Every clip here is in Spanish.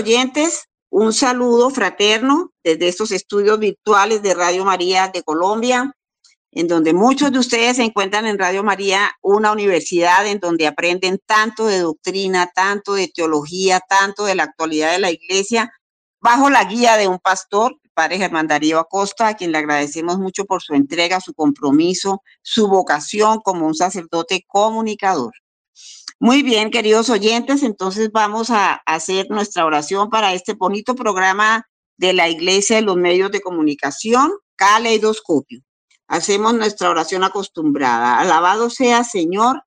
Oyentes, un saludo fraterno desde estos estudios virtuales de Radio María de Colombia, en donde muchos de ustedes se encuentran en Radio María, una universidad en donde aprenden tanto de doctrina, tanto de teología, tanto de la actualidad de la iglesia, bajo la guía de un pastor, el padre Germán Darío Acosta, a quien le agradecemos mucho por su entrega, su compromiso, su vocación como un sacerdote comunicador. Muy bien, queridos oyentes, entonces vamos a hacer nuestra oración para este bonito programa de la Iglesia de los Medios de Comunicación, Caleidoscopio. Hacemos nuestra oración acostumbrada. Alabado sea, Señor,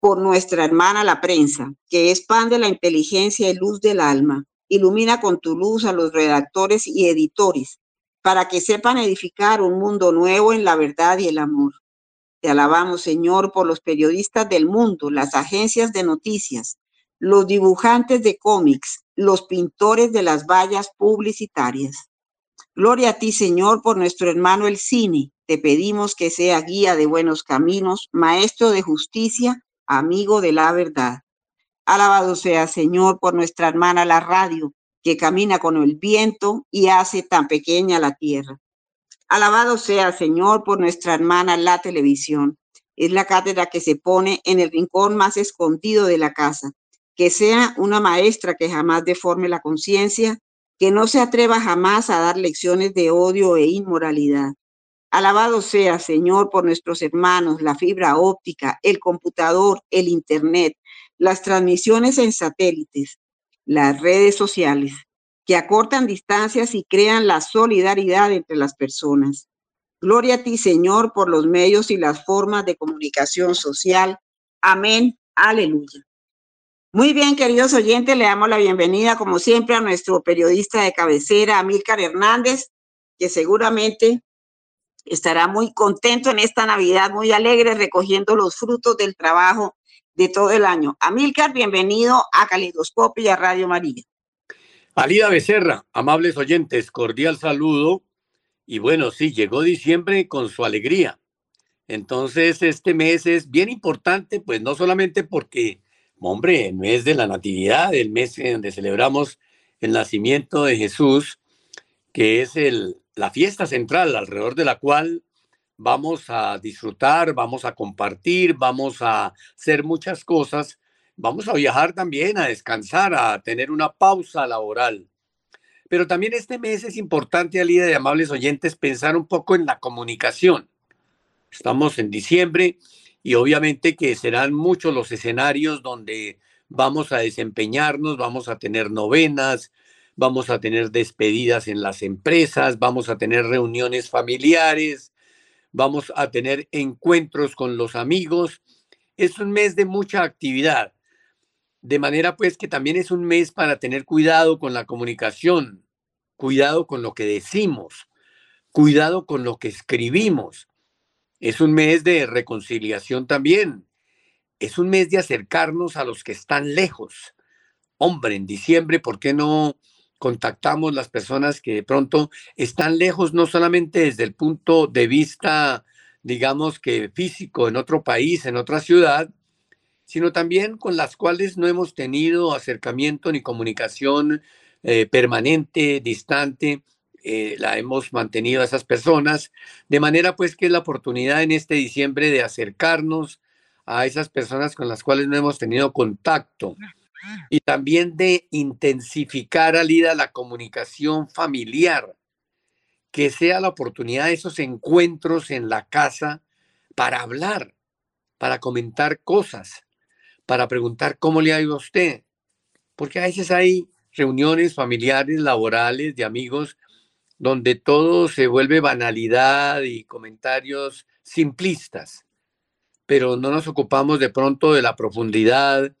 por nuestra hermana la prensa, que expande la inteligencia y luz del alma Ilumina con tu luz a los redactores y editores para que sepan edificar un mundo nuevo en la verdad y el amor. Te alabamos, Señor, por los periodistas del mundo, las agencias de noticias, los dibujantes de cómics, los pintores de las vallas publicitarias. Gloria a ti, Señor, por nuestro hermano el cine. Te pedimos que sea guía de buenos caminos, maestro de justicia, amigo de la verdad. Alabado sea, Señor, por nuestra hermana la radio, que camina con el viento y hace tan pequeña la tierra. Alabado sea, Señor, por nuestra hermana la televisión. Es la cátedra que se pone en el rincón más escondido de la casa. Que sea una maestra que jamás deforme la conciencia, que no se atreva jamás a dar lecciones de odio e inmoralidad. Alabado sea, Señor, por nuestros hermanos, la fibra óptica, el computador, el Internet, las transmisiones en satélites, las redes sociales, que acortan distancias y crean la solidaridad entre las personas. Gloria a ti, Señor, por los medios y las formas de comunicación social. Amén. Aleluya. Muy bien, queridos oyentes, le damos la bienvenida, como siempre, a nuestro periodista de cabecera, Amílcar Hernández, que seguramente estará muy contento en esta Navidad, muy alegre, recogiendo los frutos del trabajo de todo el año. Amílcar, bienvenido a Calidoscopio y a Radio María. Alida Becerra, amables oyentes, cordial saludo. Y bueno, sí, llegó diciembre con su alegría. Entonces, este mes es bien importante, pues no solamente porque, hombre, el mes de la Natividad, el mes en donde celebramos el nacimiento de Jesús, que es el, la fiesta central alrededor de la cual vamos a disfrutar, vamos a compartir, vamos a hacer muchas cosas, vamos a viajar también, a descansar, a tener una pausa laboral. Pero también este mes es importante, Alida de amables oyentes, pensar un poco en la comunicación. Estamos en diciembre y obviamente que serán muchos los escenarios donde vamos a desempeñarnos, vamos a tener novenas, vamos a tener despedidas en las empresas, vamos a tener reuniones familiares, vamos a tener encuentros con los amigos. Es un mes de mucha actividad, de manera pues que también es un mes para tener cuidado con la comunicación, cuidado con lo que decimos, cuidado con lo que escribimos. Es un mes de reconciliación también. Es un mes de acercarnos a los que están lejos. Hombre, en diciembre, ¿por qué no contactamos las personas que de pronto están lejos, no solamente desde el punto de vista, digamos que físico en otro país, en otra ciudad, sino también con las cuales no hemos tenido acercamiento ni comunicación eh, permanente, distante, eh, la hemos mantenido a esas personas, de manera pues que es la oportunidad en este diciembre de acercarnos a esas personas con las cuales no hemos tenido contacto y también de intensificar, Alida, la comunicación familiar, que sea la oportunidad de esos encuentros en la casa para hablar, para comentar cosas, para preguntar cómo le ha ido a usted. Porque a veces hay reuniones familiares, laborales, de amigos, donde todo se vuelve banalidad y comentarios simplistas, pero no nos ocupamos de pronto de la profundidad,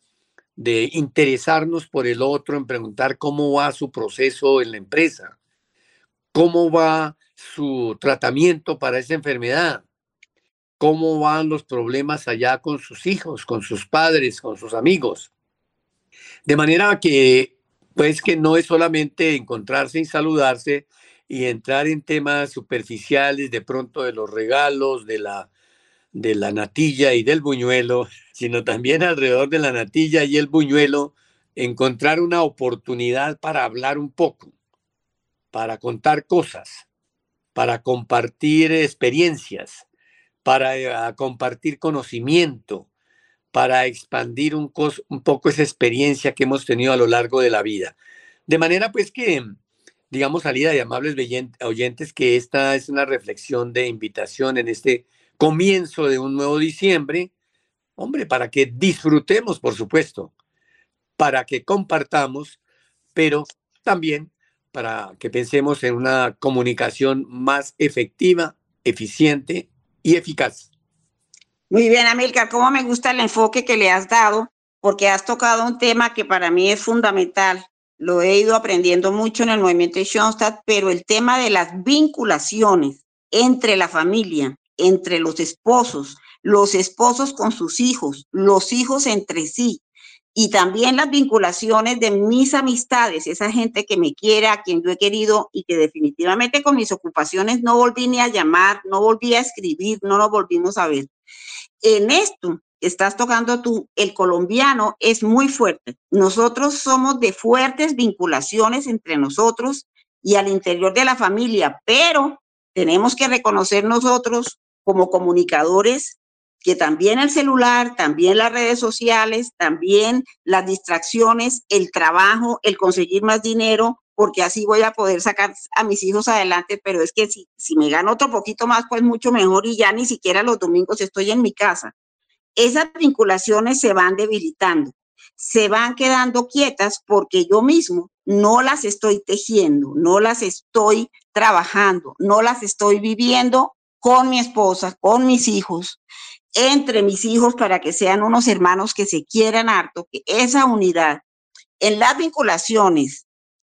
de interesarnos por el otro, en preguntar cómo va su proceso en la empresa, cómo va su tratamiento para esa enfermedad, cómo van los problemas allá con sus hijos, con sus padres, con sus amigos. De manera que, pues que no es solamente encontrarse y saludarse y entrar en temas superficiales de pronto de los regalos, de la de la natilla y del buñuelo, sino también alrededor de la natilla y el buñuelo, encontrar una oportunidad para hablar un poco, para contar cosas, para compartir experiencias, para eh, compartir conocimiento, para expandir un, un, poco esa experiencia que hemos tenido a lo largo de la vida. De manera pues que, digamos, salida de amables oyentes, que esta es una reflexión de invitación en este comienzo de un nuevo diciembre, hombre, para que disfrutemos, por supuesto, para que compartamos, pero también para que pensemos en una comunicación más efectiva, eficiente y eficaz. Muy bien, Amilcar, cómo me gusta el enfoque que le has dado, porque has tocado un tema que para mí es fundamental. Lo he ido aprendiendo mucho en el movimiento de Schoenstatt, pero el tema de las vinculaciones entre la familia, entre los esposos, los esposos con sus hijos, los hijos entre sí, y también las vinculaciones de mis amistades, esa gente que me quiere, a quien yo he querido y que definitivamente con mis ocupaciones no volví ni a llamar, no volví a escribir, no nos volvimos a ver. En esto estás tocando tú, el colombiano es muy fuerte. Nosotros somos de fuertes vinculaciones entre nosotros y al interior de la familia, pero tenemos que reconocer nosotros como comunicadores que también el celular, también las redes sociales, también las distracciones, el trabajo, el conseguir más dinero, porque así voy a poder sacar a mis hijos adelante, pero es que si, si me gano otro poquito más, pues mucho mejor y ya ni siquiera los domingos estoy en mi casa. Esas vinculaciones se van debilitando, se van quedando quietas porque yo mismo no las estoy tejiendo, no las estoy trabajando, no las estoy viviendo con mi esposa, con mis hijos, entre mis hijos para que sean unos hermanos que se quieran harto, que esa unidad en las vinculaciones,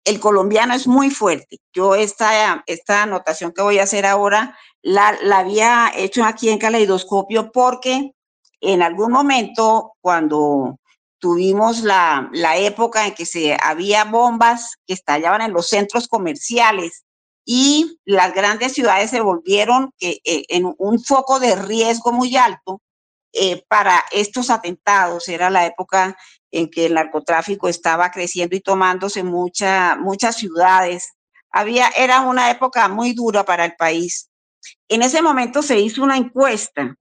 el colombiano es muy fuerte. Yo esta, esta anotación que voy a hacer ahora la, la había hecho aquí en Caleidoscopio porque en algún momento cuando tuvimos la, la época en que se había bombas que estallaban en los centros comerciales y las grandes ciudades se volvieron eh, en un foco de riesgo muy alto eh, para estos atentados. Era la época en que el narcotráfico estaba creciendo y tomándose mucha, muchas ciudades. Había, era una época muy dura para el país. En ese momento se hizo una encuesta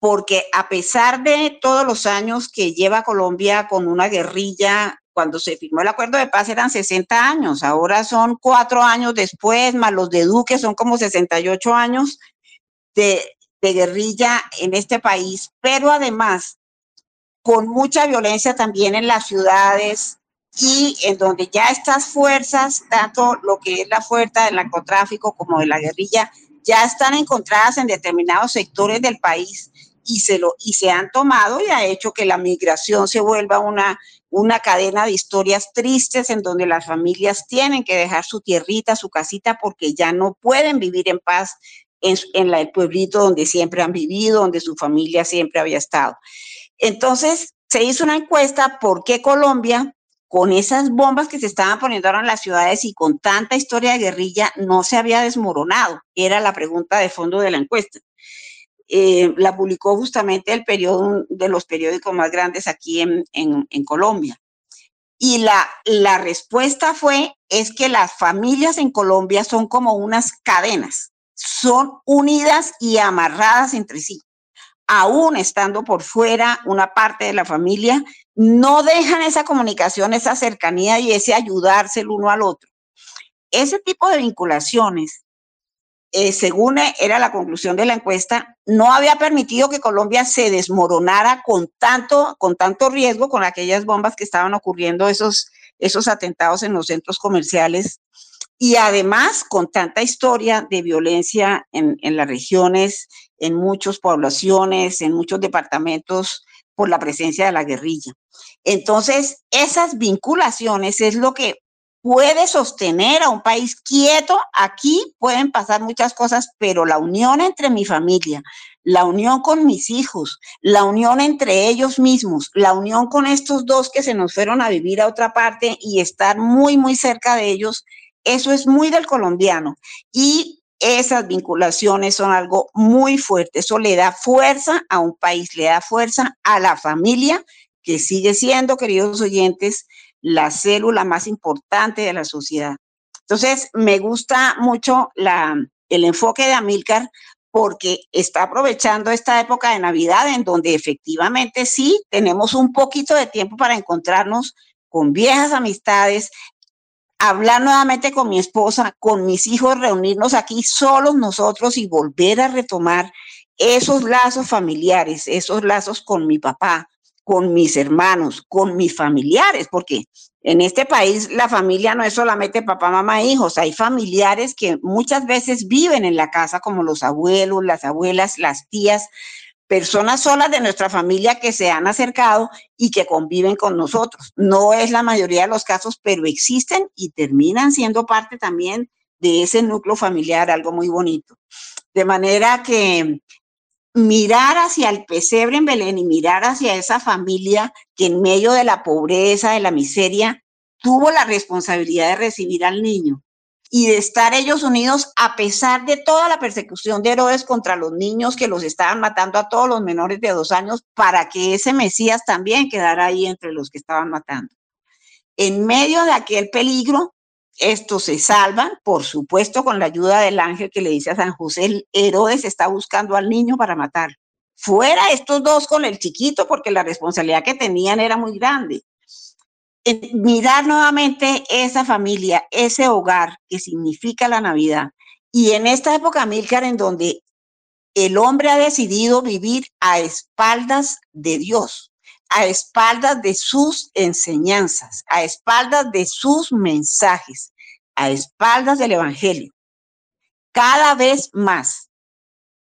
porque a pesar de todos los años que lleva Colombia con una guerrilla cuando se firmó el acuerdo de paz eran 60 años, ahora son cuatro años después, más los de Duque son como 68 años de, de guerrilla en este país, pero además con mucha violencia también en las ciudades y en donde ya estas fuerzas, tanto lo que es la fuerza del narcotráfico como de la guerrilla, ya están encontradas en determinados sectores del país y se, lo, y se han tomado y ha hecho que la migración se vuelva una una cadena de historias tristes en donde las familias tienen que dejar su tierrita, su casita, porque ya no pueden vivir en paz en, el pueblito donde siempre han vivido, donde su familia siempre había estado. Entonces, se hizo una encuesta por qué Colombia, con esas bombas que se estaban poniendo ahora en las ciudades y con tanta historia de guerrilla, no se había desmoronado. Era la pregunta de fondo de la encuesta. Eh, la publicó justamente el periodo de los periódicos más grandes aquí en, Colombia. Y la, la respuesta fue, es que las familias en Colombia son como unas cadenas, son unidas y amarradas entre sí. Aún estando por fuera una parte de la familia, no dejan esa comunicación, esa cercanía y ese ayudarse el uno al otro. Ese tipo de vinculaciones eh, según era la conclusión de la encuesta, no había permitido que Colombia se desmoronara con tanto, con tanto riesgo, con aquellas bombas que estaban ocurriendo, esos, esos atentados en los centros comerciales, y además con tanta historia de violencia en, en las regiones, en muchas poblaciones, en muchos departamentos, por la presencia de la guerrilla. Entonces, esas vinculaciones es lo que puede sostener a un país quieto. Aquí pueden pasar muchas cosas, pero la unión entre mi familia, la unión con mis hijos, la unión entre ellos mismos, la unión con estos dos que se nos fueron a vivir a otra parte y estar muy, muy cerca de ellos, eso es muy del colombiano. Y esas vinculaciones son algo muy fuerte. Eso le da fuerza a un país, le da fuerza a la familia que sigue siendo, queridos oyentes, la célula más importante de la sociedad. Entonces, me gusta mucho la, el enfoque de Amilcar porque está aprovechando esta época de Navidad en donde efectivamente sí tenemos un poquito de tiempo para encontrarnos con viejas amistades, hablar nuevamente con mi esposa, con mis hijos, reunirnos aquí solos nosotros y volver a retomar esos lazos familiares, esos lazos con mi papá, con mis hermanos, con mis familiares, porque en este país la familia no es solamente papá, mamá, hijos, hay familiares que muchas veces viven en la casa como los abuelos, las abuelas, las tías, personas solas de nuestra familia que se han acercado y que conviven con nosotros. No es la mayoría de los casos, pero existen y terminan siendo parte también de ese núcleo familiar, algo muy bonito. De manera que mirar hacia el pesebre en Belén y mirar hacia esa familia que en medio de la pobreza, de la miseria, tuvo la responsabilidad de recibir al niño y de estar ellos unidos a pesar de toda la persecución de Herodes contra los niños que los estaban matando a todos los menores de dos años para que ese Mesías también quedara ahí entre los que estaban matando. En medio de aquel peligro, estos se salvan, por supuesto, con la ayuda del ángel que le dice a San José, Herodes está buscando al niño para matar. Fuera estos dos con el chiquito, porque la responsabilidad que tenían era muy grande. mirar nuevamente esa familia, ese hogar que significa la Navidad. Y en esta época, Milcar, en donde el hombre ha decidido vivir a espaldas de Dios, a espaldas de sus enseñanzas, a espaldas de sus mensajes, a espaldas del Evangelio. Cada vez más.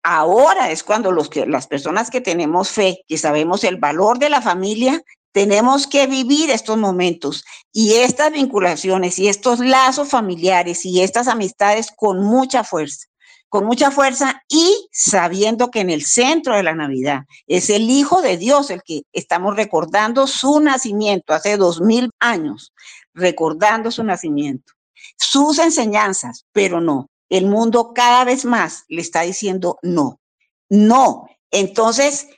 Ahora es cuando los que, las personas que tenemos fe, que sabemos el valor de la familia, tenemos que vivir estos momentos y estas vinculaciones y estos lazos familiares y estas amistades con mucha fuerza con mucha fuerza y sabiendo que en el centro de la Navidad es el Hijo de Dios el que estamos recordando su nacimiento hace dos mil años, recordando su nacimiento, sus enseñanzas, pero no, el mundo cada vez más le está diciendo no, no. Entonces,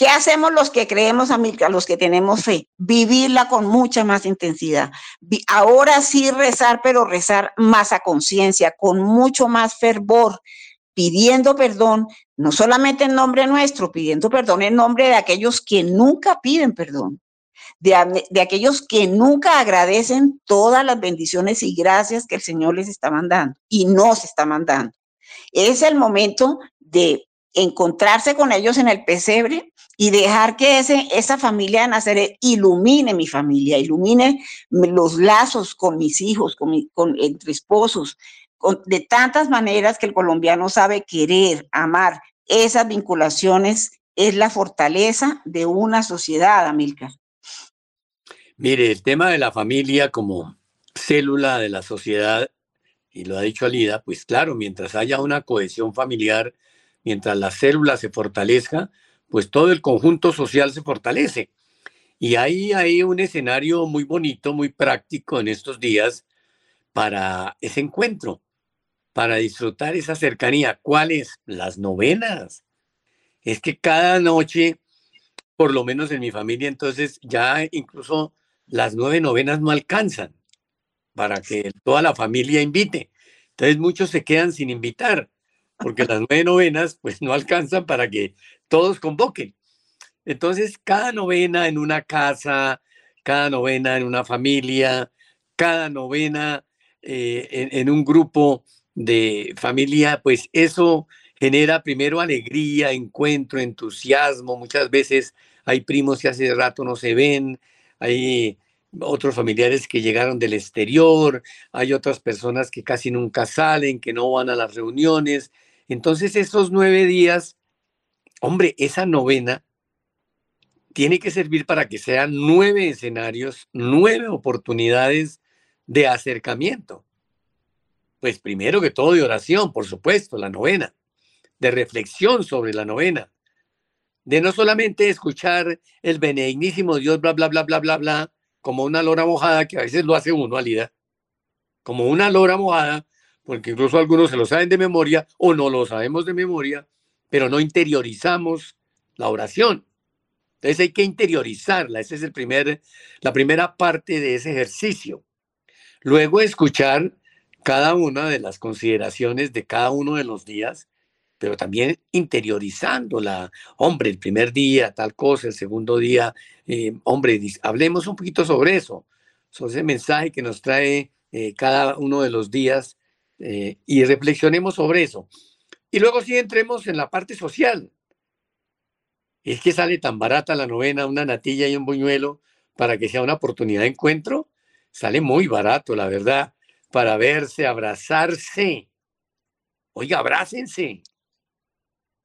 ¿Qué hacemos los que creemos, a los que tenemos fe? Vivirla con mucha más intensidad. Ahora sí rezar, pero rezar más a conciencia, con mucho más fervor, pidiendo perdón, no solamente en nombre nuestro, pidiendo perdón en nombre de aquellos que nunca piden perdón, de, aquellos que nunca agradecen todas las bendiciones y gracias que el Señor les está mandando y nos está mandando. Es el momento de encontrarse con ellos en el pesebre y dejar que ese, esa familia de Nazaret ilumine mi familia, ilumine los lazos con mis hijos, con, con entre esposos, de tantas maneras que el colombiano sabe querer, amar. Esas vinculaciones es la fortaleza de una sociedad, Amilcar. Mire, el tema de la familia como célula de la sociedad, y lo ha dicho Alida, pues claro, mientras haya una cohesión familiar, mientras la célula se fortalezca, pues todo el conjunto social se fortalece. Y ahí hay un escenario muy bonito, muy práctico en estos días para ese encuentro, para disfrutar esa cercanía. ¿Cuáles? Las novenas. Es que cada noche, por lo menos en mi familia, entonces ya incluso las nueve novenas no alcanzan para que toda la familia invite. Entonces muchos se quedan sin invitar porque las nueve novenas pues no alcanzan para que todos convoquen. Entonces, cada novena en una casa, cada novena en una familia, cada novena eh, en, en un grupo de familia, pues eso genera primero alegría, encuentro, entusiasmo. Muchas veces hay primos que hace rato no se ven, hay otros familiares que llegaron del exterior, hay otras personas que casi nunca salen, que no van a las reuniones. Entonces, esos nueve días, hombre, esa novena tiene que servir para que sean nueve escenarios, nueve oportunidades de acercamiento. Pues primero que todo de oración, por supuesto, la novena, de reflexión sobre la novena, de no solamente escuchar el benignísimo Dios, bla, bla, bla, bla, bla, bla, como una lora mojada, que a veces lo hace uno, Alida, como una lora mojada, porque incluso algunos se lo saben de memoria o no lo sabemos de memoria, pero no interiorizamos la oración. Entonces hay que interiorizarla, esa es el primer, la primera parte de ese ejercicio. Luego escuchar cada una de las consideraciones de cada uno de los días, pero también interiorizándola. Hombre, el primer día, tal cosa, el segundo día, eh, hombre, hablemos un poquito sobre eso, sobre ese mensaje que nos trae eh, cada uno de los días eh, y reflexionemos sobre eso. Y luego sí entremos en la parte social. Es que sale tan barata la novena, una natilla y un buñuelo para que sea una oportunidad de encuentro. Sale muy barato, la verdad, para verse, abrazarse. Oiga, abrácense.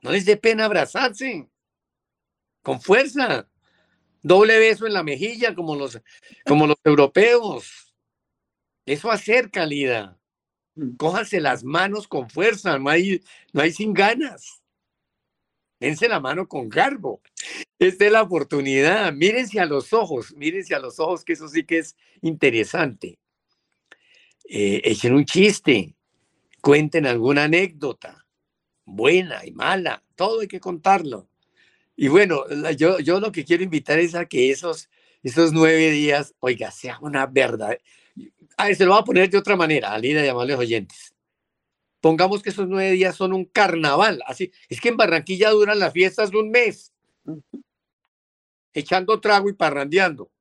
No les dé pena abrazarse. Con fuerza. Doble beso en la mejilla como los, como los europeos. Eso acerca, Lida. Mm. Cójanse las manos con fuerza, no hay, no hay sin ganas. Dense la mano con garbo. Esta es la oportunidad. Mírense a los ojos, mírense a los ojos, que eso sí que es interesante. Eh, echen un chiste, cuenten alguna anécdota, buena y mala, todo hay que contarlo. Y bueno, yo, yo lo que quiero invitar es a que esos, esos nueve días, oiga, sea una verdad. A ver, se lo voy a poner de otra manera, a Lina y amables oyentes. Pongamos que esos nueve días son un carnaval. Así, es que en Barranquilla duran las fiestas de un mes. Echando trago y parrandeando.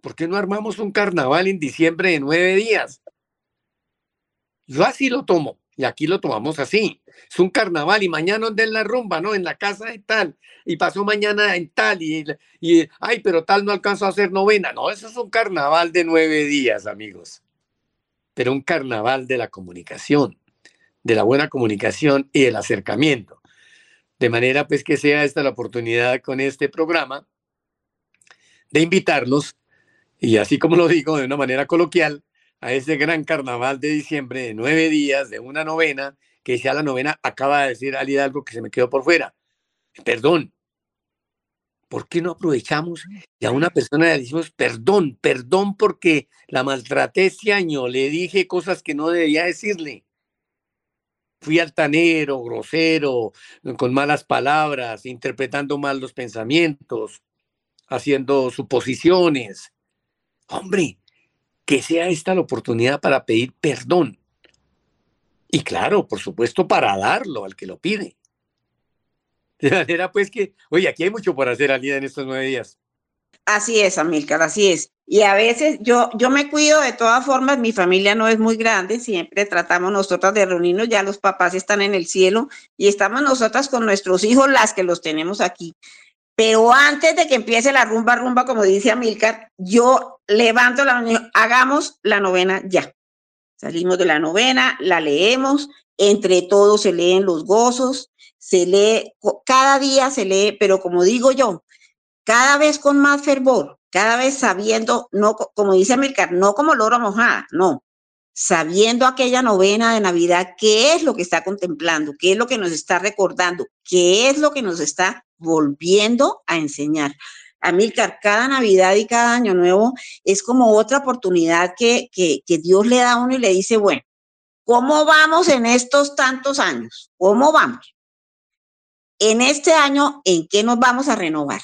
¿Por qué no armamos un carnaval en diciembre de nueve días? Yo así lo tomo. Y aquí lo tomamos así. Es un carnaval y mañana donde en la rumba, ¿no? En la casa de tal. Y pasó mañana en tal. Y, y, ay, pero tal no alcanzó a hacer novena. No, eso es un carnaval de nueve días, amigos. Pero un carnaval de la comunicación, de la buena comunicación y el acercamiento. De manera pues que sea esta la oportunidad con este programa de invitarlos, y así como lo digo de una manera coloquial, a ese gran carnaval de diciembre de nueve días, de una novena, que sea la novena, acaba de decir Ali algo que se me quedó por fuera. Perdón. ¿Por qué no aprovechamos y a una persona le decimos perdón, perdón porque la maltraté ese año, le dije cosas que no debía decirle? Fui altanero, grosero, con malas palabras, interpretando mal los pensamientos, haciendo suposiciones. Hombre, que sea esta la oportunidad para pedir perdón. Y claro, por supuesto, para darlo al que lo pide. De manera pues que, oye, aquí hay mucho por hacer, Alida, en estos nueve días. Así es, Amilcar, así es. Y a veces yo, yo me cuido de todas formas, mi familia no es muy grande, siempre tratamos nosotras de reunirnos, ya los papás están en el cielo y estamos nosotras con nuestros hijos, las que los tenemos aquí. Pero antes de que empiece la rumba, rumba, como dice Amilcar, yo levanto la hagamos la novena ya. Salimos de la novena, la leemos, entre todos se leen los gozos, se lee, cada día se lee, pero como digo yo, cada vez con más fervor, cada vez sabiendo, no como dice Amilcar, no como loro mojada, no, sabiendo aquella novena de Navidad, qué es lo que está contemplando, qué es lo que nos está recordando, qué es lo que nos está volviendo a enseñar. Amilcar, cada Navidad y cada Año Nuevo es como otra oportunidad que, que, Dios le da a uno y le dice, bueno, ¿cómo vamos en estos tantos años? ¿Cómo vamos? En este año, ¿en qué nos vamos a renovar?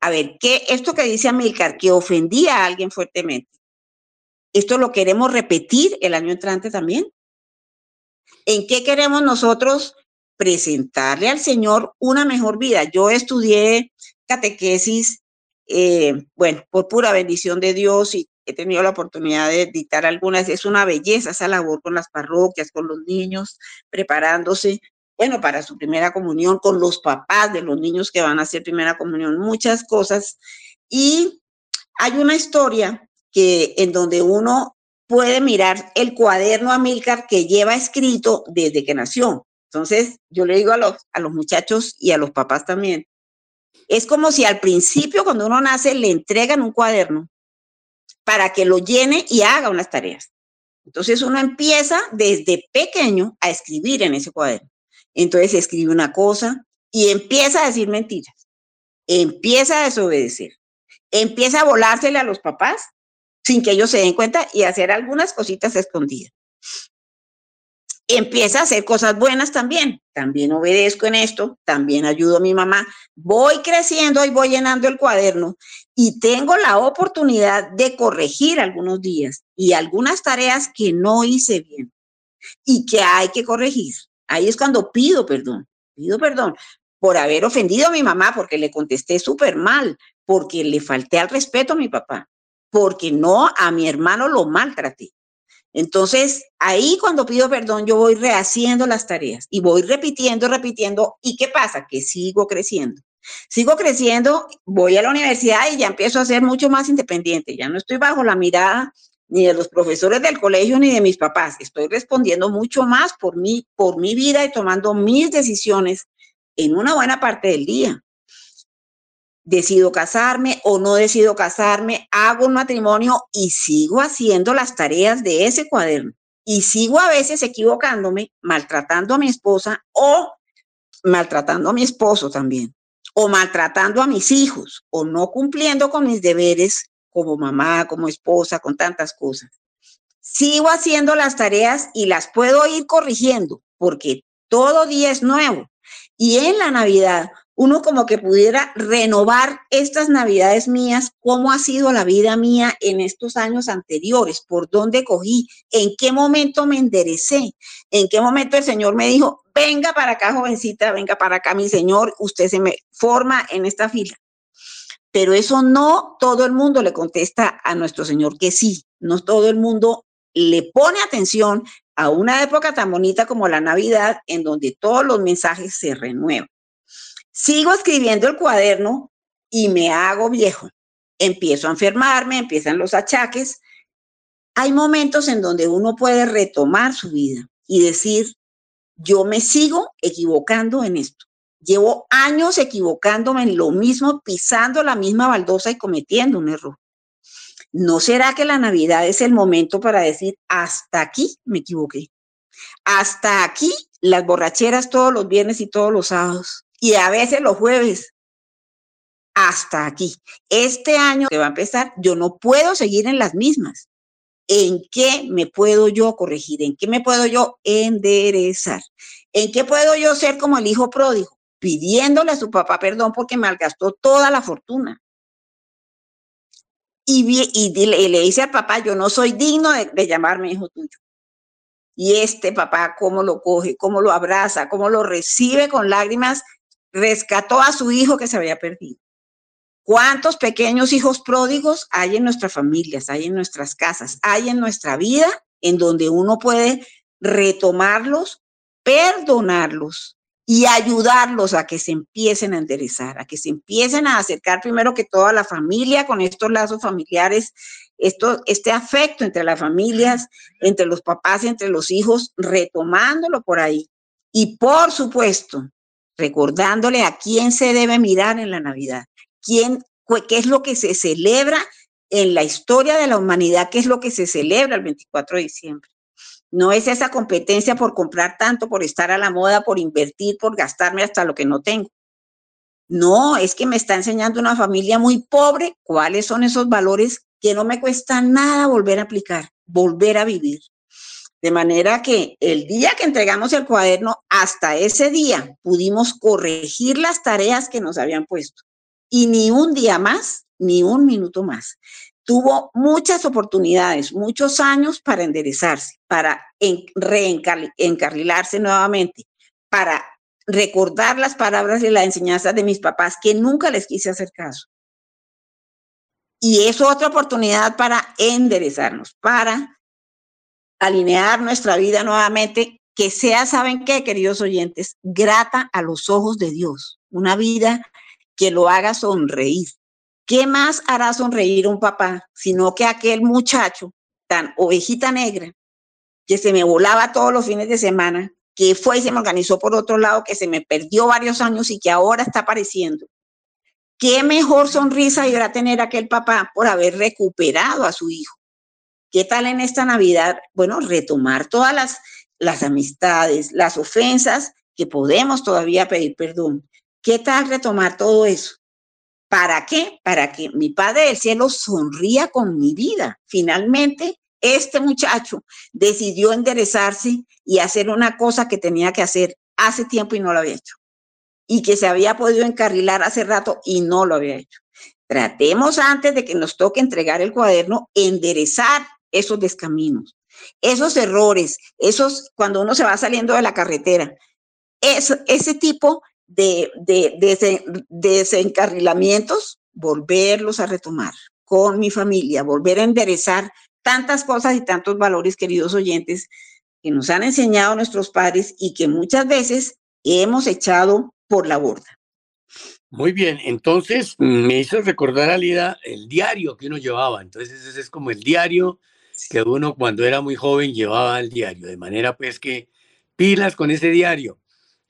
A ver, ¿qué, esto que dice Amilcar, que ofendía a alguien fuertemente, ¿esto lo queremos repetir el año entrante también? ¿En qué queremos nosotros presentarle al Señor una mejor vida. Yo estudié catequesis, eh, bueno, por pura bendición de Dios y he tenido la oportunidad de dictar algunas. Es una belleza esa labor con las parroquias, con los niños, preparándose, bueno, para su primera comunión, con los papás de los niños que van a hacer primera comunión, muchas cosas. Y hay una historia que en donde uno puede mirar el cuaderno Amílcar que lleva escrito desde que nació. Entonces, yo le digo a los, a los muchachos y a los papás también, es como si al principio, cuando uno nace, le entregan un cuaderno para que lo llene y haga unas tareas. Entonces, uno empieza desde pequeño a escribir en ese cuaderno. Entonces, escribe una cosa y empieza a decir mentiras, empieza a desobedecer, empieza a volársele a los papás sin que ellos se den cuenta y hacer algunas cositas escondidas empieza a hacer cosas buenas también. También obedezco en esto, también ayudo a mi mamá. Voy creciendo y voy llenando el cuaderno y tengo la oportunidad de corregir algunos días y algunas tareas que no hice bien y que hay que corregir. Ahí es cuando pido perdón, pido perdón por haber ofendido a mi mamá, porque le contesté súper mal, porque le falté al respeto a mi papá, porque no a mi hermano lo maltraté. Entonces, ahí cuando pido perdón, yo voy rehaciendo las tareas y voy repitiendo, repitiendo. ¿Y qué pasa? Que sigo creciendo. Sigo creciendo, voy a la universidad y ya empiezo a ser mucho más independiente. Ya no estoy bajo la mirada ni de los profesores del colegio ni de mis papás. Estoy respondiendo mucho más por mí, por mi vida y tomando mis decisiones en una buena parte del día decido casarme o no decido casarme, hago un matrimonio y sigo haciendo las tareas de ese cuaderno. Y sigo a veces equivocándome, maltratando a mi esposa o maltratando a mi esposo también, o maltratando a mis hijos, o no cumpliendo con mis deberes como mamá, como esposa, con tantas cosas. Sigo haciendo las tareas y las puedo ir corrigiendo porque todo día es nuevo. Y en la Navidad uno como que pudiera renovar estas navidades mías, cómo ha sido la vida mía en estos años anteriores, por dónde cogí, en qué momento me enderecé, en qué momento el Señor me dijo, venga para acá, jovencita, venga para acá, mi Señor, usted se me forma en esta fila. Pero eso no todo el mundo le contesta a nuestro Señor que sí, no todo el mundo le pone atención a una época tan bonita como la Navidad, en donde todos los mensajes se renuevan. Sigo escribiendo el cuaderno y me hago viejo. Empiezo a enfermarme, empiezan los achaques. Hay momentos en donde uno puede retomar su vida y decir, yo me sigo equivocando en esto. Llevo años equivocándome en lo mismo, pisando la misma baldosa y cometiendo un error. ¿No será que la Navidad es el momento para decir, hasta aquí me equivoqué? Hasta aquí las borracheras todos los viernes y todos los sábados y a veces los jueves. Hasta aquí. Este año que va a empezar, yo no puedo seguir en las mismas. ¿En qué me puedo yo corregir? ¿En qué me puedo yo enderezar? ¿En qué puedo yo ser como el hijo pródigo? Pidiéndole a su papá perdón porque malgastó toda la fortuna. Y, y, le, dice al papá, yo no soy digno de, de llamarme hijo tuyo. Y este papá, cómo lo coge, cómo lo abraza, cómo lo recibe con lágrimas rescató a su hijo que se había perdido. ¿Cuántos pequeños hijos pródigos hay en nuestras familias, hay en nuestras casas, hay en nuestra vida en donde uno puede retomarlos, perdonarlos y ayudarlos a que se empiecen a enderezar, a que se empiecen a acercar primero que toda la familia con estos lazos familiares, esto, este afecto entre las familias, entre los papás, entre los hijos, retomándolo por ahí. Y por supuesto, recordándole a quién se debe mirar en la Navidad, quién, qué es lo que se celebra en la historia de la humanidad, qué es lo que se celebra el 24 de diciembre. No es esa competencia por comprar tanto, por estar a la moda, por invertir, por gastarme hasta lo que no tengo. No, es que me está enseñando una familia muy pobre cuáles son esos valores que no me cuesta nada volver a aplicar, volver a vivir. De manera que el día que entregamos el cuaderno, hasta ese día pudimos corregir las tareas que nos habían puesto. Y ni un día más, ni un minuto más. Tuvo muchas oportunidades, muchos años para enderezarse, para reencarrilarse nuevamente, para recordar las palabras y las enseñanzas de mis papás que nunca les quise hacer caso. Y es otra oportunidad para enderezarnos, para alinear nuestra vida nuevamente, que sea, ¿saben qué, queridos oyentes? Grata a los ojos de Dios. Una vida que lo haga sonreír. ¿Qué más hará sonreír un papá sino que aquel muchacho tan ovejita negra que se me volaba todos los fines de semana, que fue y se me organizó por otro lado, que se me perdió varios años y que ahora está apareciendo? ¿Qué mejor sonrisa iba tener aquel papá por haber recuperado a su hijo? ¿Qué tal en esta Navidad? Bueno, retomar todas las, las amistades, las ofensas que podemos todavía pedir perdón. ¿Qué tal retomar todo eso? ¿Para qué? Para que mi Padre del Cielo sonría con mi vida. Finalmente, este muchacho decidió enderezarse y hacer una cosa que tenía que hacer hace tiempo y no lo había hecho. Y que se había podido encarrilar hace rato y no lo había hecho. Tratemos antes de que nos toque entregar el cuaderno, enderezar esos descaminos, esos errores, esos cuando uno se va saliendo de la carretera. ese tipo de, de desencarrilamientos, volverlos a retomar con mi familia, volver a enderezar tantas cosas y tantos valores, queridos oyentes, que nos han enseñado nuestros padres y que muchas veces hemos echado por la borda. Muy bien, entonces me hizo recordar a Lida el diario que uno llevaba. Entonces ese es como el diario que uno cuando era muy joven llevaba el diario, de manera pues que pilas con ese diario,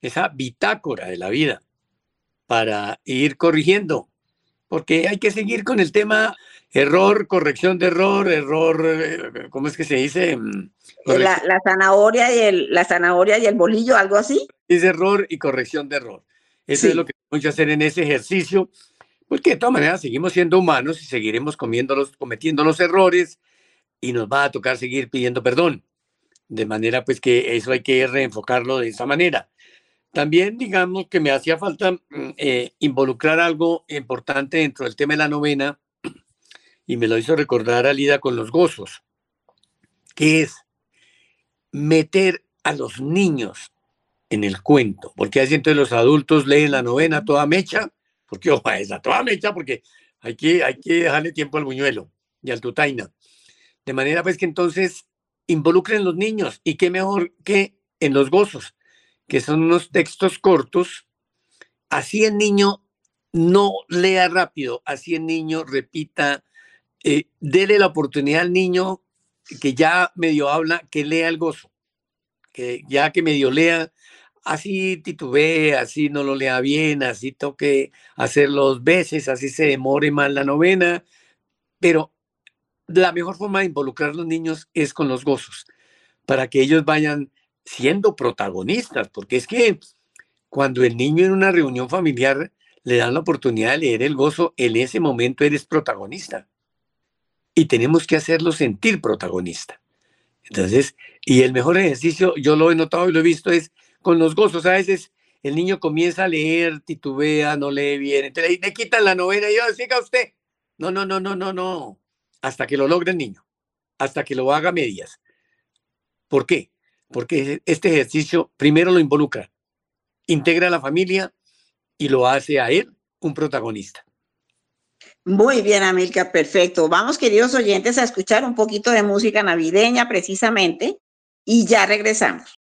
esa bitácora de la vida para ir corrigiendo, porque hay que seguir con el tema error, corrección de error, error, eh, ¿cómo es que se dice? Mm, la, zanahoria y el, la zanahoria y el bolillo, algo así. Es error y corrección de error. Eso es lo que tenemos que hacer en ese ejercicio, porque de todas maneras seguimos siendo humanos y seguiremos cometiendo los errores y nos va a tocar seguir pidiendo perdón. De manera pues que eso hay que reenfocarlo de esa manera. También digamos que me hacía falta mm, eh, involucrar algo importante dentro del tema de la novena y me lo hizo recordar Alida con los gozos, que es meter a los niños en el cuento, porque así entonces los adultos leen la novena toda mecha, porque ojo, esa toda mecha, porque hay que, hay que dejarle tiempo al buñuelo y al tutaina. De manera pues que entonces involucren los niños. Y qué mejor que en los gozos, que son unos textos cortos, así el niño no lea rápido, así el niño repita eh, dele la oportunidad al niño que ya medio habla, que lea el gozo, que ya que medio lea, así titubee, así no lo lea bien, así toque hacerlo dos veces, así se demore más la novena, pero la mejor forma de involucrar a los niños es con los gozos, para que ellos vayan siendo protagonistas, porque es que cuando el niño en una reunión familiar le dan la oportunidad de leer el gozo, en ese momento eres protagonista y tenemos que hacerlo sentir protagonista. Entonces, y el mejor ejercicio, yo lo he notado y lo he visto, es con los gozos. A veces el niño comienza a leer, titubea, no lee bien, entonces le, quitan la novena y yo, siga usted. No, no, no, no, no, no. Hasta que lo logre el niño, hasta que lo haga medias. ¿Por qué? Porque este ejercicio primero lo involucra, integra a la familia y lo hace a él un protagonista. Muy bien, Amilca, perfecto. Vamos, queridos oyentes, a escuchar un poquito de música navideña precisamente y ya regresamos.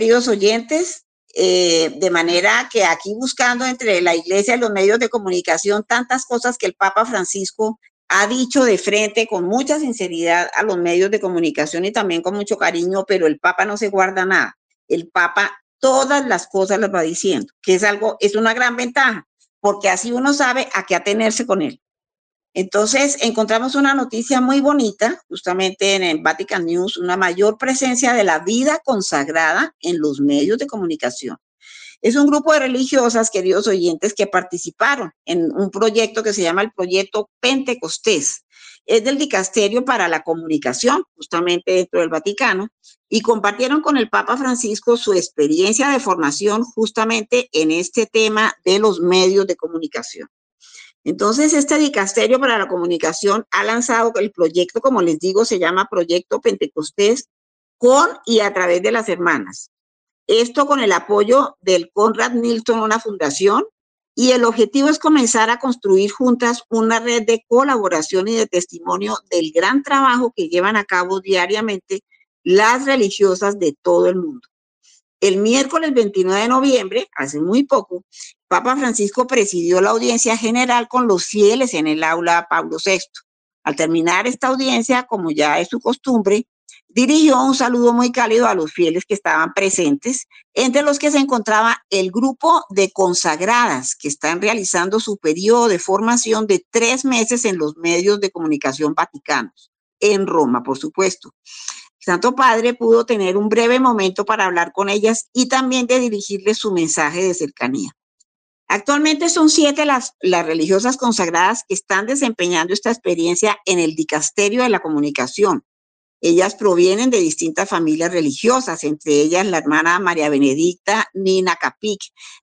Queridos oyentes, eh, de manera que aquí buscando entre la iglesia y los medios de comunicación tantas cosas que el Papa Francisco ha dicho de frente con mucha sinceridad a los medios de comunicación y también con mucho cariño, pero el Papa no se guarda nada. El Papa todas las cosas las va diciendo, que es algo, es una gran ventaja, porque así uno sabe a qué atenerse con él. Entonces, encontramos una noticia muy bonita, justamente en el Vatican News, una mayor presencia de la vida consagrada en los medios de comunicación. Es un grupo de religiosas, queridos oyentes, que participaron en un proyecto que se llama el Proyecto Pentecostés. Es del Dicasterio para la Comunicación, justamente dentro del Vaticano, y compartieron con el Papa Francisco su experiencia de formación justamente en este tema de los medios de comunicación. Entonces, este dicasterio para la comunicación ha lanzado el proyecto, como les digo, se llama Proyecto Pentecostés con y a través de las hermanas. Esto con el apoyo del Conrad Nilsson, una fundación, y el objetivo es comenzar a construir juntas una red de colaboración y de testimonio del gran trabajo que llevan a cabo diariamente las religiosas de todo el mundo. El miércoles 29 de noviembre, hace muy poco, Papa Francisco presidió la audiencia general con los fieles en el aula Pablo VI. Al terminar esta audiencia, como ya es su costumbre, dirigió un saludo muy cálido a los fieles que estaban presentes, entre los que se encontraba el grupo de consagradas que están realizando su periodo de formación de tres meses en los medios de comunicación vaticanos, en Roma, por supuesto. Santo Padre pudo tener un breve momento para hablar con ellas y también de dirigirles su mensaje de cercanía. Actualmente son siete las, religiosas consagradas que están desempeñando esta experiencia en el dicasterio de la comunicación. Ellas provienen de distintas familias religiosas, entre ellas la hermana María Benedicta Nina Capic,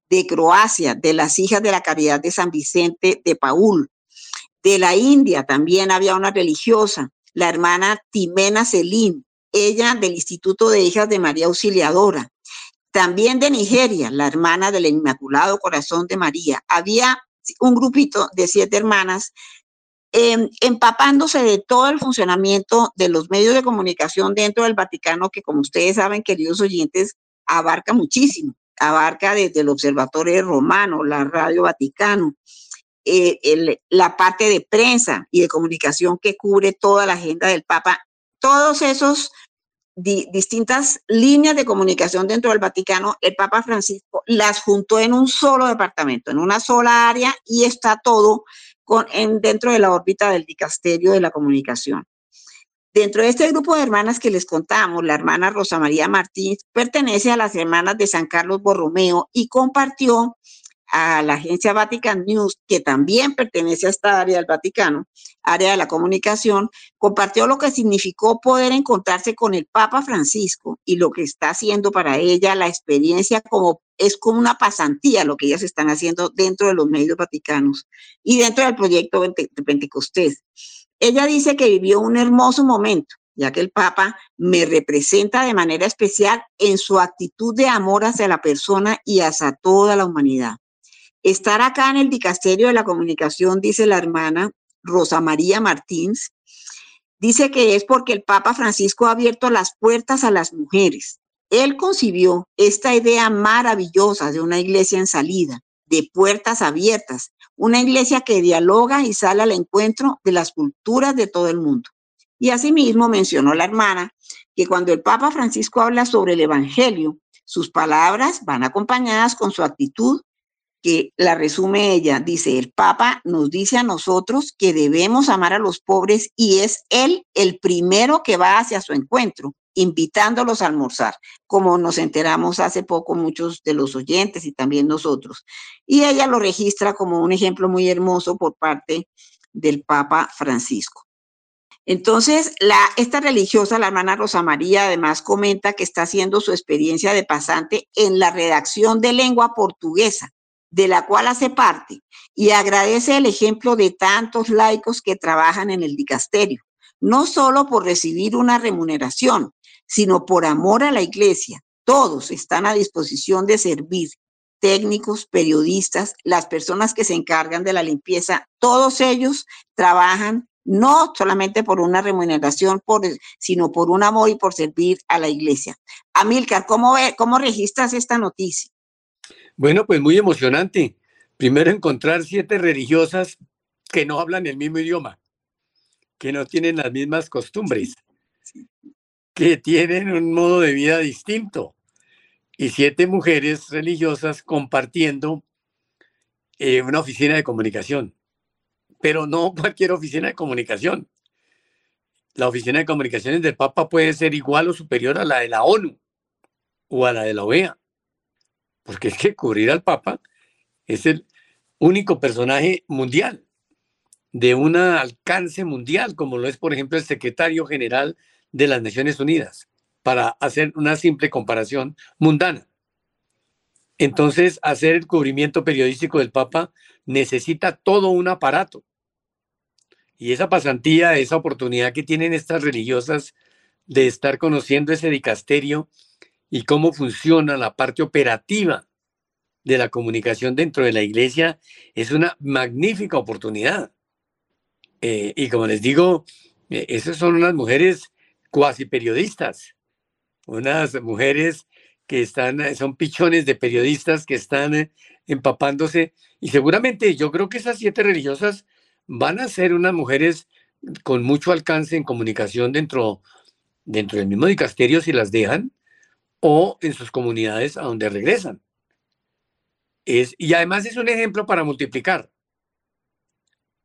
de Croacia, de las hijas de la Caridad de San Vicente de Paul. De la India también había una religiosa, la hermana Timena Selim, ella del Instituto de Hijas de María Auxiliadora. También de Nigeria, la hermana del Inmaculado Corazón de María. Había un grupito de siete hermanas em, empapándose de todo el funcionamiento de los medios de comunicación dentro del Vaticano, que como ustedes saben, queridos oyentes, abarca muchísimo. Abarca desde el Observatorio Romano, la Radio Vaticano, eh, la parte de prensa y de comunicación que cubre toda la agenda del Papa. Todos esos distintas líneas de comunicación dentro del Vaticano, el Papa Francisco las juntó en un solo departamento, en una sola área y está todo con, en, dentro de la órbita del dicasterio de la comunicación. Dentro de este grupo de hermanas que les contamos, la hermana Rosa María Martínez pertenece a las hermanas de San Carlos Borromeo y compartió a la agencia Vatican News, que también pertenece a esta área del Vaticano, área de la comunicación, compartió lo que significó poder encontrarse con el Papa Francisco y lo que está haciendo para ella la experiencia como es como una pasantía lo que ellas están haciendo dentro de los medios vaticanos y dentro del proyecto de Pentecostés. Ella dice que vivió un hermoso momento, ya que el Papa me representa de manera especial en su actitud de amor hacia la persona y hacia toda la humanidad. Estar acá en el dicasterio de la comunicación, dice la hermana Rosa María Martínez, dice que es porque el Papa Francisco ha abierto las puertas a las mujeres. Él concibió esta idea maravillosa de una iglesia en salida, de puertas abiertas, una iglesia que dialoga y sale al encuentro de las culturas de todo el mundo. Y asimismo mencionó la hermana que cuando el Papa Francisco habla sobre el Evangelio, sus palabras van acompañadas con su actitud que la resume ella, dice, el Papa nos dice a nosotros que debemos amar a los pobres y es él el primero que va hacia su encuentro, invitándolos a almorzar, como nos enteramos hace poco muchos de los oyentes y también nosotros. Y ella lo registra como un ejemplo muy hermoso por parte del Papa Francisco. Entonces, la, esta religiosa, la hermana Rosa María, además comenta que está haciendo su experiencia de pasante en la redacción de lengua portuguesa de la cual hace parte, y agradece el ejemplo de tantos laicos que trabajan en el dicasterio, no solo por recibir una remuneración, sino por amor a la iglesia. Todos están a disposición de servir, técnicos, periodistas, las personas que se encargan de la limpieza, todos ellos trabajan no solamente por una remuneración, sino por un amor y por servir a la iglesia. Amilcar, ¿cómo, ve, ¿cómo registras esta noticia? Bueno, pues muy emocionante. Primero encontrar siete religiosas que no hablan el mismo idioma, que no tienen las mismas costumbres, que tienen un modo de vida distinto. Y siete mujeres religiosas compartiendo eh, una oficina de comunicación pero no cualquier oficina de comunicación. La oficina de comunicaciones del Papa puede ser igual o superior a la de la ONU o a la de la OEA, porque es que cubrir al Papa es el único personaje mundial de un alcance mundial, como lo es, por ejemplo, el secretario general de las Naciones Unidas, para hacer una simple comparación mundana. Entonces, hacer el cubrimiento periodístico del Papa necesita todo un aparato. Y esa pasantía, esa oportunidad que tienen estas religiosas de estar conociendo ese dicasterio y cómo funciona la parte operativa de la comunicación dentro de la iglesia, es una magnífica oportunidad. Eh, y como les digo, eh, esas son unas mujeres cuasi periodistas, unas mujeres que están, son pichones de periodistas que están eh, empapándose. Y seguramente yo creo que esas siete religiosas van a ser unas mujeres con mucho alcance en comunicación dentro, dentro del mismo dicasterio si las dejan o en sus comunidades a donde regresan. Es, y además es un ejemplo para multiplicar.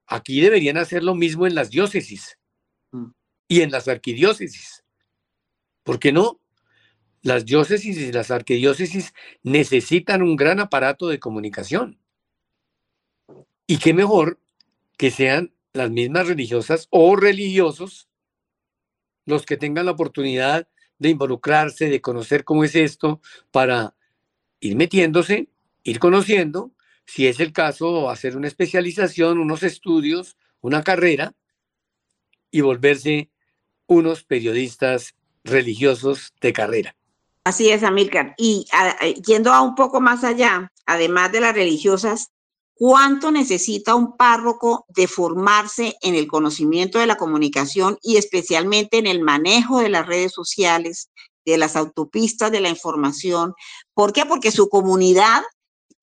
Aquí deberían hacer lo mismo en las diócesis mm. y en las arquidiócesis. ¿Por qué no? Las diócesis y las arquidiócesis necesitan un gran aparato de comunicación. Y qué mejor que sean las mismas religiosas o religiosos los que tengan la oportunidad de involucrarse, de conocer cómo es esto, para ir metiéndose, ir conociendo, si es el caso, hacer una especialización, unos estudios, una carrera y volverse unos periodistas religiosos de carrera. Así es, Amílcar. Y yendo a un poco más allá, además de las religiosas, ¿Cuánto necesita un párroco de formarse en el conocimiento de la comunicación y especialmente en el manejo de las redes sociales, de las autopistas de la información? ¿Por qué? Porque su comunidad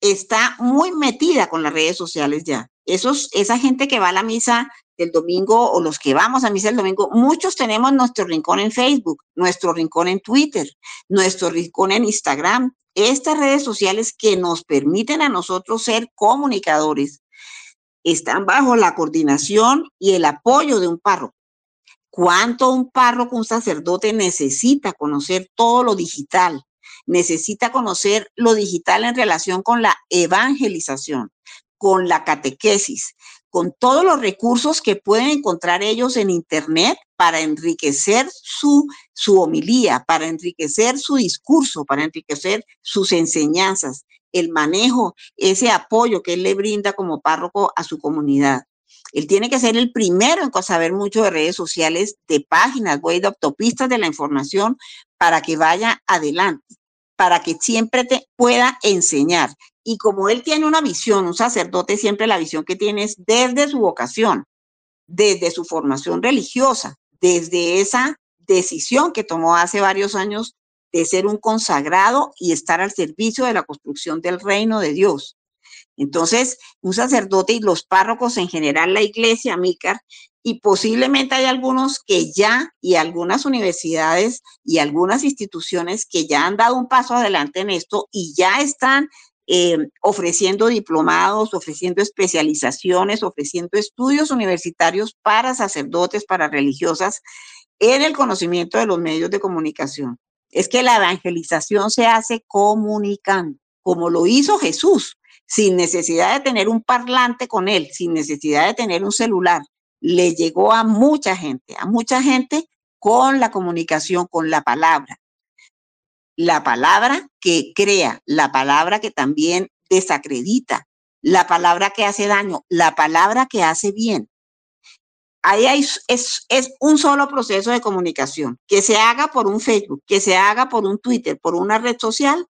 está muy metida con las redes sociales ya. Esos, esa gente que va a la misa del domingo o los que vamos a misa el domingo, muchos tenemos nuestro rincón en Facebook, nuestro rincón en Twitter, nuestro rincón en Instagram, estas redes sociales que nos permiten a nosotros ser comunicadores están bajo la coordinación y el apoyo de un párroco. ¿Cuánto un párroco, un sacerdote necesita conocer todo lo digital? Necesita conocer lo digital en relación con la evangelización, con la catequesis, con todos los recursos que pueden encontrar ellos en Internet para enriquecer su, su homilía, para enriquecer su discurso, para enriquecer sus enseñanzas, el manejo, ese apoyo que él le brinda como párroco a su comunidad. Él tiene que ser el primero en saber mucho de redes sociales, de páginas web, de autopistas de la información, para que vaya adelante, para que siempre te pueda enseñar. Y como él tiene una visión, un sacerdote siempre la visión que tiene es desde su vocación, desde su formación religiosa, desde esa decisión que tomó hace varios años de ser un consagrado y estar al servicio de la construcción del reino de Dios. Entonces, un sacerdote y los párrocos en general, la iglesia, Mícar, y posiblemente hay algunos que ya, y algunas universidades y algunas instituciones que ya han dado un paso adelante en esto y ya están eh, ofreciendo diplomados, ofreciendo especializaciones, ofreciendo estudios universitarios para sacerdotes, para religiosas, en el conocimiento de los medios de comunicación. Es que la evangelización se hace comunicando, como lo hizo Jesús, sin necesidad de tener un parlante con él, sin necesidad de tener un celular. Le llegó a mucha gente, a mucha gente con la comunicación, con la palabra la palabra que crea, la palabra que también desacredita, la palabra que hace daño, la palabra que hace bien. Ahí es, es un solo proceso de comunicación. Que se haga por un Facebook, que se haga por un Twitter, por una red social,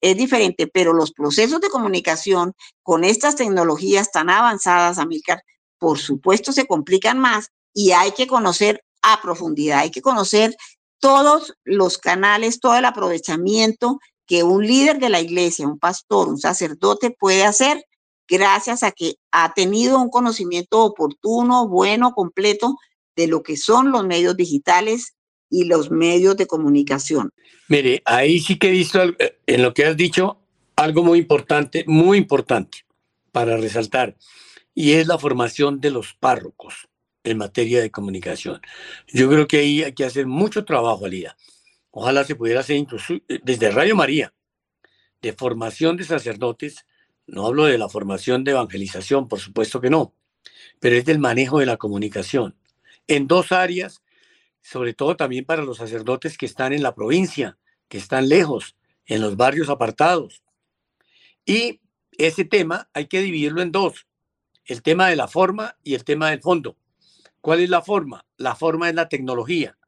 es diferente, pero los procesos de comunicación con estas tecnologías tan avanzadas, Amílcar, por supuesto se complican más y hay que conocer a profundidad, hay que conocer todos los canales, todo el aprovechamiento que un líder de la iglesia, un pastor, un sacerdote puede hacer gracias a que ha tenido un conocimiento oportuno, bueno, completo de lo que son los medios digitales y los medios de comunicación. Mire, ahí sí que he visto eh, en lo que has dicho algo muy importante, muy importante para resaltar, y es la formación de los párrocos en materia de comunicación. Yo creo que ahí hay que hacer mucho trabajo, Alida. Ojalá se pudiera hacer incluso eh, desde Radio María, de formación de sacerdotes. No hablo de la formación de evangelización, por supuesto que no, pero es del manejo de la comunicación. En dos áreas, sobre todo también para los sacerdotes que están en la provincia, que están lejos, en los barrios apartados. Y ese tema hay que dividirlo en dos, el tema de la forma y el tema del fondo. ¿Cuál es la forma? La forma es la tecnología.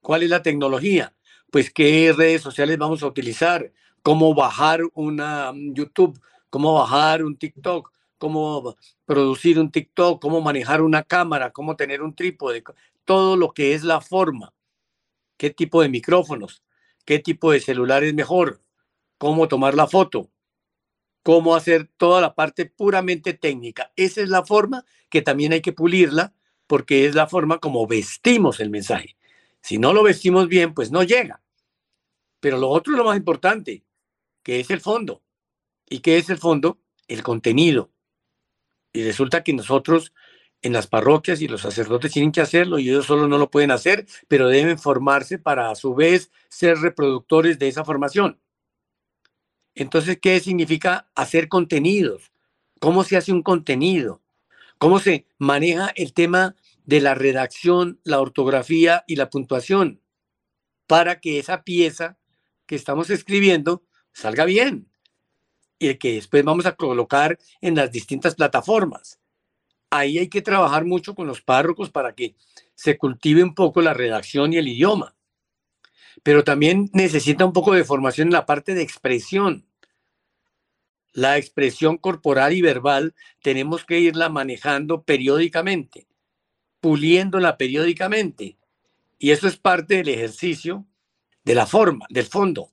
¿Cuál es la tecnología? Pues qué redes sociales vamos a utilizar, cómo bajar una mm, YouTube, cómo bajar un TikTok, cómo producir un TikTok, cómo manejar una cámara, cómo tener un trípode, todo lo que es la forma. ¿Qué tipo de micrófonos? ¿Qué tipo de celular es mejor? ¿Cómo tomar la foto? ¿Cómo hacer toda la parte puramente técnica? Esa es la forma que también hay que pulirla porque es la forma como vestimos el mensaje. Si no lo vestimos bien, pues no llega. Pero lo otro lo más importante, que es el fondo. ¿Y qué es el fondo? El contenido. Y resulta que nosotros en las parroquias y los sacerdotes tienen que hacerlo y ellos solo no lo pueden hacer, pero deben formarse para a su vez ser reproductores de esa formación. Entonces, ¿qué significa hacer contenidos? ¿Cómo se hace un contenido? ¿Cómo se maneja el tema de la redacción, la ortografía y la puntuación para que esa pieza que estamos escribiendo salga bien y que después vamos a colocar en las distintas plataformas. Ahí hay que trabajar mucho con los párrocos para que se cultive un poco la redacción y el idioma. Pero también necesita un poco de formación en la parte de expresión. La expresión corporal y verbal tenemos que irla manejando periódicamente puliéndola periódicamente. Y eso es parte del ejercicio de la forma, del fondo.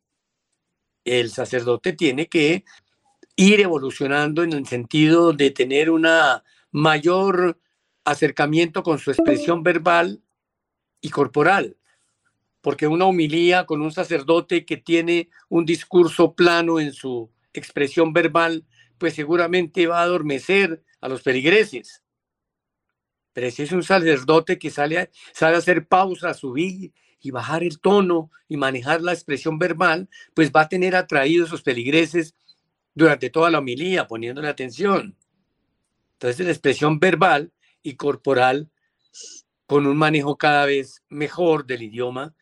El sacerdote tiene que ir evolucionando en el sentido de tener una mayor acercamiento con su expresión verbal y corporal. Porque una humilía con un sacerdote que tiene un discurso plano en su expresión verbal, pues seguramente va a adormecer a los peligreses. Pero si es un sacerdote que sale a, sale a hacer pausa, subir y bajar el tono y manejar la expresión verbal, pues va a tener atraídos esos peligreses durante toda la homilía, poniéndole atención. Entonces, la expresión verbal y corporal, con un manejo cada vez mejor del idioma,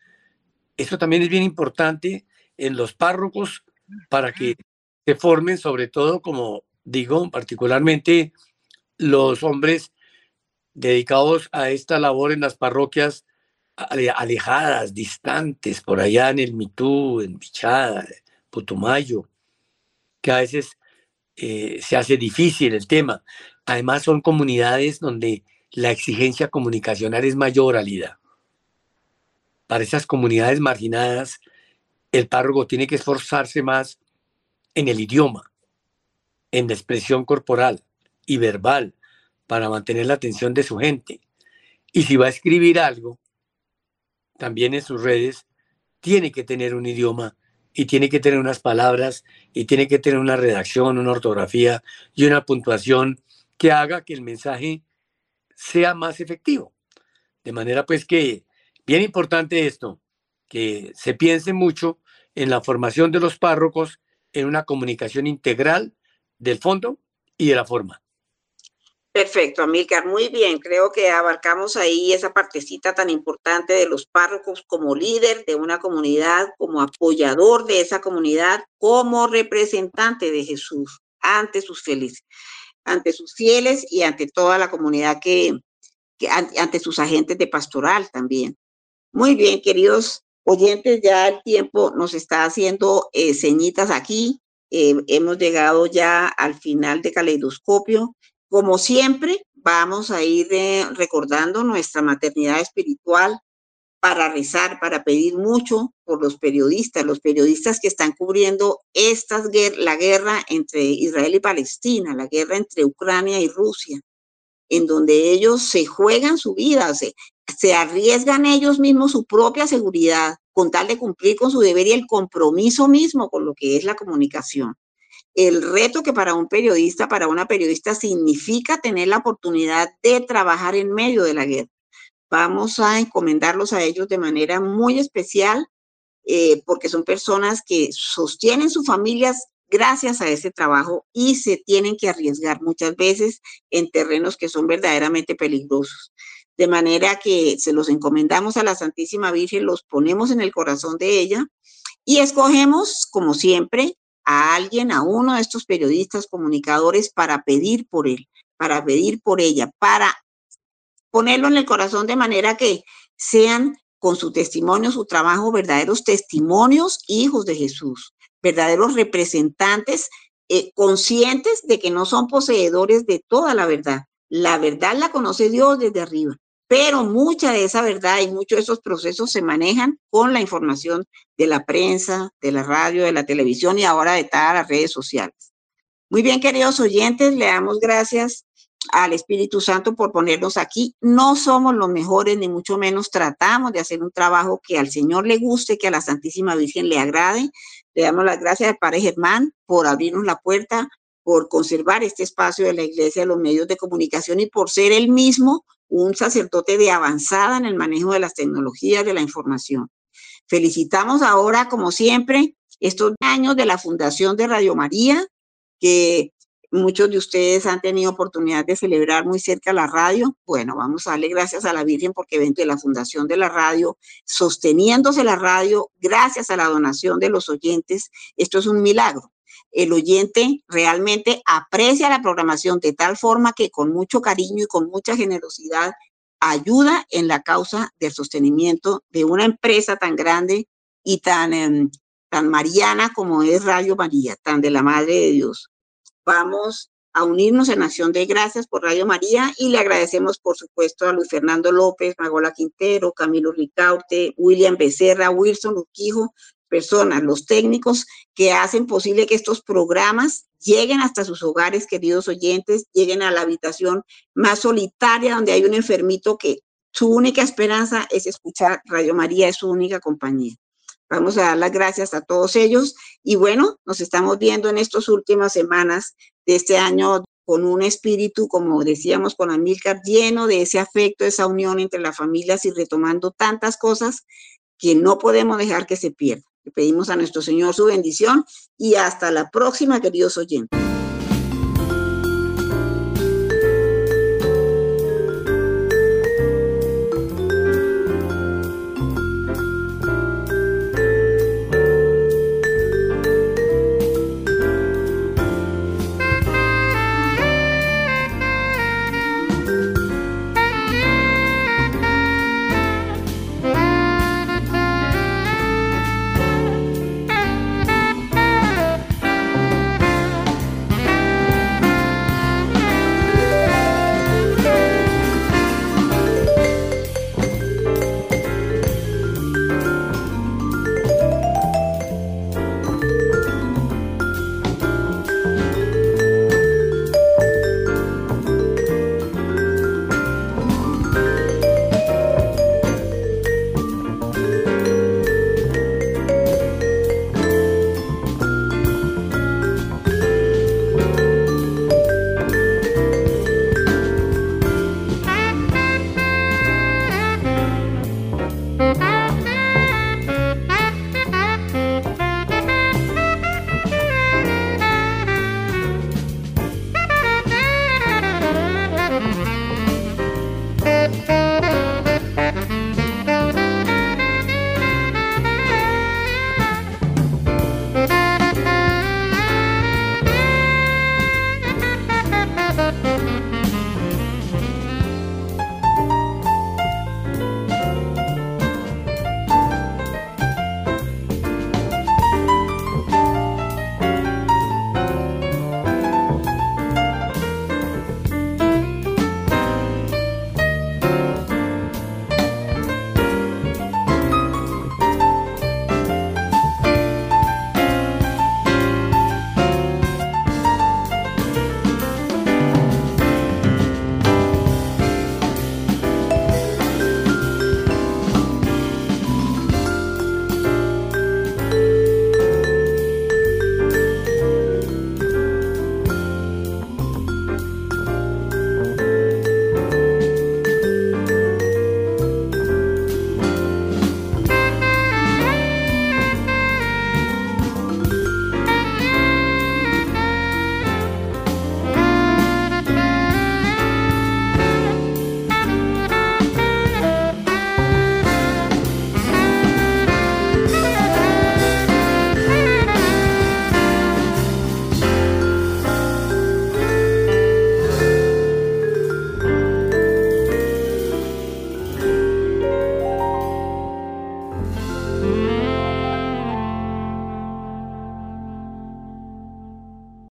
eso también es bien importante en los párrocos para que se formen, sobre todo, como digo, particularmente los hombres dedicados a esta labor en las parroquias alejadas, distantes, por allá en el Mitú, en Bichada, Putumayo, que a veces eh, se hace difícil el tema. Además son comunidades donde la exigencia comunicacional es mayor, Alida. Para esas comunidades marginadas, el párroco tiene que esforzarse más en el idioma, en la expresión corporal y verbal, para mantener la atención de su gente. Y si va a escribir algo, también en sus redes, tiene que tener un idioma y tiene que tener unas palabras y tiene que tener una redacción, una ortografía y una puntuación que haga que el mensaje sea más efectivo. De manera pues que, bien importante esto, que se piense mucho en la formación de los párrocos en una comunicación integral del fondo y de la forma. Perfecto, Amílcar, muy bien. Creo que abarcamos ahí esa partecita tan importante de los párrocos como líder de una comunidad, como apoyador de esa comunidad, como representante de Jesús ante sus fieles, ante sus fieles y ante toda la comunidad que, ante, sus agentes de pastoral también. Muy bien, queridos oyentes, ya el tiempo nos está haciendo eh, ceñitas aquí. Eh, hemos llegado ya al final de Caleidoscopio como siempre, vamos a ir eh, recordando nuestra maternidad espiritual para rezar, para pedir mucho por los periodistas, los periodistas que están cubriendo estas, la guerra entre Israel y Palestina, la guerra entre Ucrania y Rusia, en donde ellos se juegan su vida, se, se arriesgan ellos mismos su propia seguridad con tal de cumplir con su deber y el compromiso mismo con lo que es la comunicación el reto que para un periodista, para una periodista, significa tener la oportunidad de trabajar en medio de la guerra. Vamos a encomendarlos a ellos de manera muy especial eh, porque son personas que sostienen sus familias gracias a ese trabajo y se tienen que arriesgar muchas veces en terrenos que son verdaderamente peligrosos. De manera que se los encomendamos a la Santísima Virgen, los ponemos en el corazón de ella y escogemos, como siempre, a alguien, a uno de estos periodistas comunicadores para pedir por él, para pedir por ella, para ponerlo en el corazón de manera que sean con su testimonio, su trabajo, verdaderos testimonios, hijos de Jesús, verdaderos representantes eh, conscientes de que no son poseedores de toda la verdad. La verdad la conoce Dios desde arriba pero mucha de esa verdad y muchos de esos procesos se manejan con la información de la prensa, de la radio, de la televisión y ahora de todas las redes sociales. Muy bien, queridos oyentes, le damos gracias al Espíritu Santo por ponernos aquí. No somos los mejores, ni mucho menos tratamos de hacer un trabajo que al Señor le guste, que a la Santísima Virgen le agrade. Le damos las gracias al Padre Germán por abrirnos la puerta, por conservar este espacio de la Iglesia, de los medios de comunicación y por ser el mismo un sacerdote de avanzada en el manejo de las tecnologías de la información. Felicitamos ahora, como siempre, estos años de la Fundación de Radio María, que muchos de ustedes han tenido oportunidad de celebrar muy cerca la radio. Bueno, vamos a darle gracias a la Virgen porque ven de la Fundación de la Radio, sosteniéndose la radio, gracias a la donación de los oyentes, esto es un milagro el oyente realmente aprecia la programación de tal forma que con mucho cariño y con mucha generosidad ayuda en la causa del sostenimiento de una empresa tan grande y tan, em, tan mariana como es Radio María, tan de la Madre de Dios. Vamos a unirnos en acción de gracias por Radio María y le agradecemos, por supuesto, a Luis Fernando López, Magola Quintero, Camilo Ricaute, William Becerra, Wilson Urquijo, personas, los técnicos que hacen posible que estos programas lleguen hasta sus hogares, queridos oyentes, lleguen a la habitación más solitaria donde hay un enfermito que su única esperanza es escuchar Radio María, es su única compañía. Vamos a dar las gracias a todos ellos y bueno, nos estamos viendo en estas últimas semanas de este año con un espíritu, como decíamos con Amílcar, lleno de ese afecto, esa unión entre las familias y retomando tantas cosas que no podemos dejar que se pierdan pedimos a nuestro Señor su bendición y hasta la próxima, queridos oyentes.